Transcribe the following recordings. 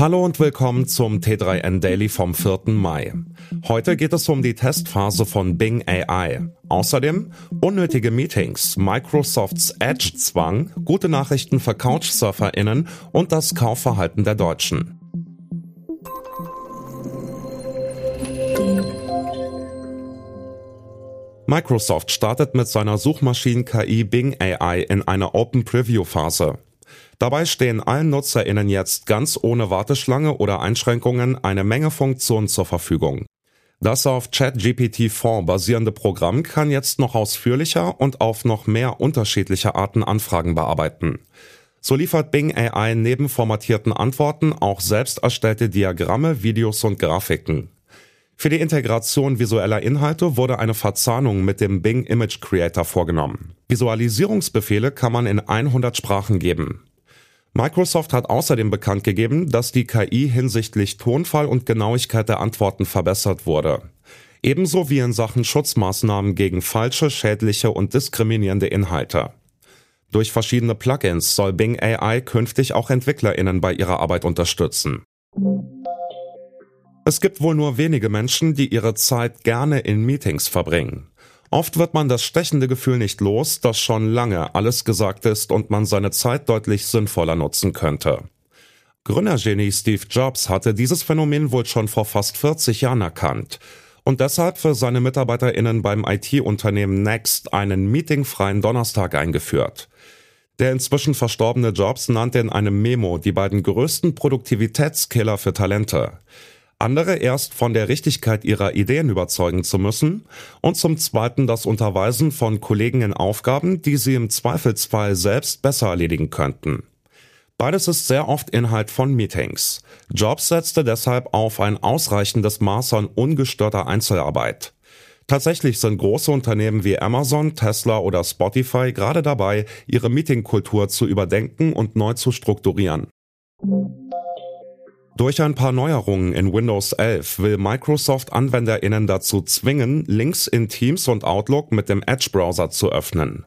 Hallo und willkommen zum T3N Daily vom 4. Mai. Heute geht es um die Testphase von Bing AI. Außerdem unnötige Meetings, Microsofts Edge-Zwang, gute Nachrichten für Couchsurferinnen und das Kaufverhalten der Deutschen. Microsoft startet mit seiner Suchmaschinen-KI Bing AI in eine Open Preview Phase. Dabei stehen allen NutzerInnen jetzt ganz ohne Warteschlange oder Einschränkungen eine Menge Funktionen zur Verfügung. Das auf ChatGPT-4 basierende Programm kann jetzt noch ausführlicher und auf noch mehr unterschiedliche Arten Anfragen bearbeiten. So liefert Bing AI neben formatierten Antworten auch selbst erstellte Diagramme, Videos und Grafiken. Für die Integration visueller Inhalte wurde eine Verzahnung mit dem Bing Image Creator vorgenommen. Visualisierungsbefehle kann man in 100 Sprachen geben. Microsoft hat außerdem bekannt gegeben, dass die KI hinsichtlich Tonfall und Genauigkeit der Antworten verbessert wurde. Ebenso wie in Sachen Schutzmaßnahmen gegen falsche, schädliche und diskriminierende Inhalte. Durch verschiedene Plugins soll Bing AI künftig auch EntwicklerInnen bei ihrer Arbeit unterstützen. Es gibt wohl nur wenige Menschen, die ihre Zeit gerne in Meetings verbringen. Oft wird man das stechende Gefühl nicht los, dass schon lange alles gesagt ist und man seine Zeit deutlich sinnvoller nutzen könnte. Gründergenie Steve Jobs hatte dieses Phänomen wohl schon vor fast 40 Jahren erkannt und deshalb für seine MitarbeiterInnen beim IT-Unternehmen Next einen meetingfreien Donnerstag eingeführt. Der inzwischen verstorbene Jobs nannte in einem Memo die beiden größten Produktivitätskiller für Talente andere erst von der Richtigkeit ihrer Ideen überzeugen zu müssen und zum Zweiten das Unterweisen von Kollegen in Aufgaben, die sie im Zweifelsfall selbst besser erledigen könnten. Beides ist sehr oft Inhalt von Meetings. Jobs setzte deshalb auf ein ausreichendes Maß an ungestörter Einzelarbeit. Tatsächlich sind große Unternehmen wie Amazon, Tesla oder Spotify gerade dabei, ihre Meetingkultur zu überdenken und neu zu strukturieren. Durch ein paar Neuerungen in Windows 11 will Microsoft AnwenderInnen dazu zwingen, Links in Teams und Outlook mit dem Edge-Browser zu öffnen.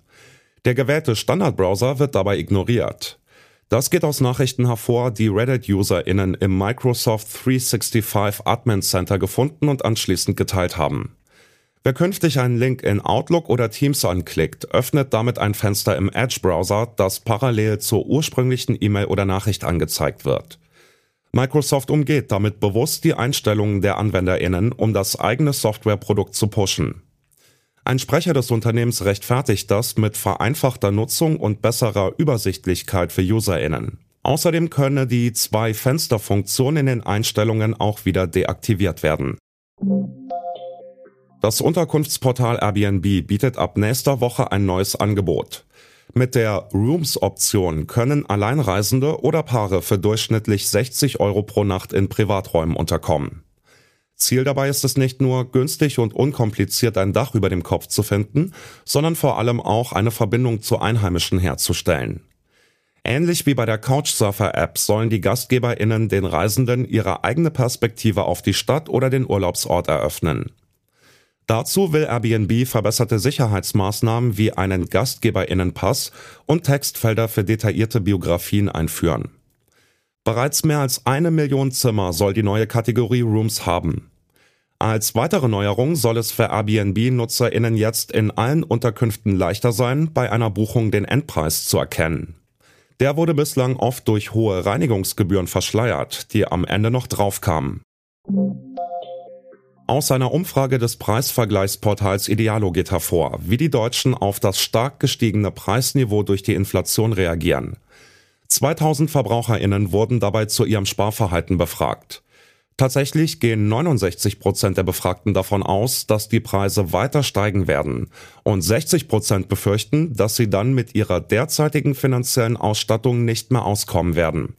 Der gewählte Standardbrowser wird dabei ignoriert. Das geht aus Nachrichten hervor, die Reddit-UserInnen im Microsoft 365 Admin Center gefunden und anschließend geteilt haben. Wer künftig einen Link in Outlook oder Teams anklickt, öffnet damit ein Fenster im Edge-Browser, das parallel zur ursprünglichen E-Mail oder Nachricht angezeigt wird. Microsoft umgeht damit bewusst die Einstellungen der AnwenderInnen, um das eigene Softwareprodukt zu pushen. Ein Sprecher des Unternehmens rechtfertigt das mit vereinfachter Nutzung und besserer Übersichtlichkeit für UserInnen. Außerdem könne die Zwei-Fenster-Funktion in den Einstellungen auch wieder deaktiviert werden. Das Unterkunftsportal Airbnb bietet ab nächster Woche ein neues Angebot. Mit der Rooms-Option können Alleinreisende oder Paare für durchschnittlich 60 Euro pro Nacht in Privaträumen unterkommen. Ziel dabei ist es nicht nur, günstig und unkompliziert ein Dach über dem Kopf zu finden, sondern vor allem auch eine Verbindung zu Einheimischen herzustellen. Ähnlich wie bei der Couchsurfer-App sollen die GastgeberInnen den Reisenden ihre eigene Perspektive auf die Stadt oder den Urlaubsort eröffnen. Dazu will Airbnb verbesserte Sicherheitsmaßnahmen wie einen Gastgeberinnenpass und Textfelder für detaillierte Biografien einführen. Bereits mehr als eine Million Zimmer soll die neue Kategorie Rooms haben. Als weitere Neuerung soll es für Airbnb-NutzerInnen jetzt in allen Unterkünften leichter sein, bei einer Buchung den Endpreis zu erkennen. Der wurde bislang oft durch hohe Reinigungsgebühren verschleiert, die am Ende noch draufkamen. Aus einer Umfrage des Preisvergleichsportals Idealo geht hervor, wie die Deutschen auf das stark gestiegene Preisniveau durch die Inflation reagieren. 2000 Verbraucherinnen wurden dabei zu ihrem Sparverhalten befragt. Tatsächlich gehen 69 Prozent der Befragten davon aus, dass die Preise weiter steigen werden und 60 Prozent befürchten, dass sie dann mit ihrer derzeitigen finanziellen Ausstattung nicht mehr auskommen werden.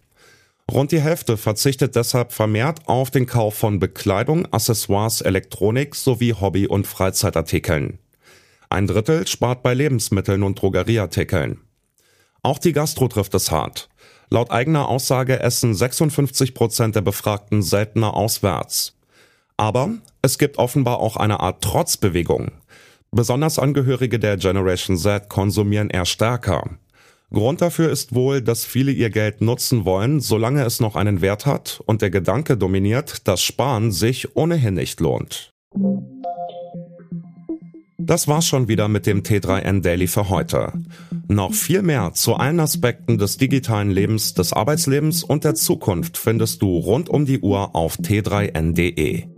Rund die Hälfte verzichtet deshalb vermehrt auf den Kauf von Bekleidung, Accessoires, Elektronik sowie Hobby- und Freizeitartikeln. Ein Drittel spart bei Lebensmitteln und Drogerieartikeln. Auch die Gastro trifft es hart. Laut eigener Aussage essen 56 Prozent der Befragten seltener auswärts. Aber es gibt offenbar auch eine Art Trotzbewegung. Besonders Angehörige der Generation Z konsumieren eher stärker. Grund dafür ist wohl, dass viele ihr Geld nutzen wollen, solange es noch einen Wert hat und der Gedanke dominiert, dass Sparen sich ohnehin nicht lohnt. Das war's schon wieder mit dem T3N Daily für heute. Noch viel mehr zu allen Aspekten des digitalen Lebens, des Arbeitslebens und der Zukunft findest du rund um die Uhr auf t3n.de.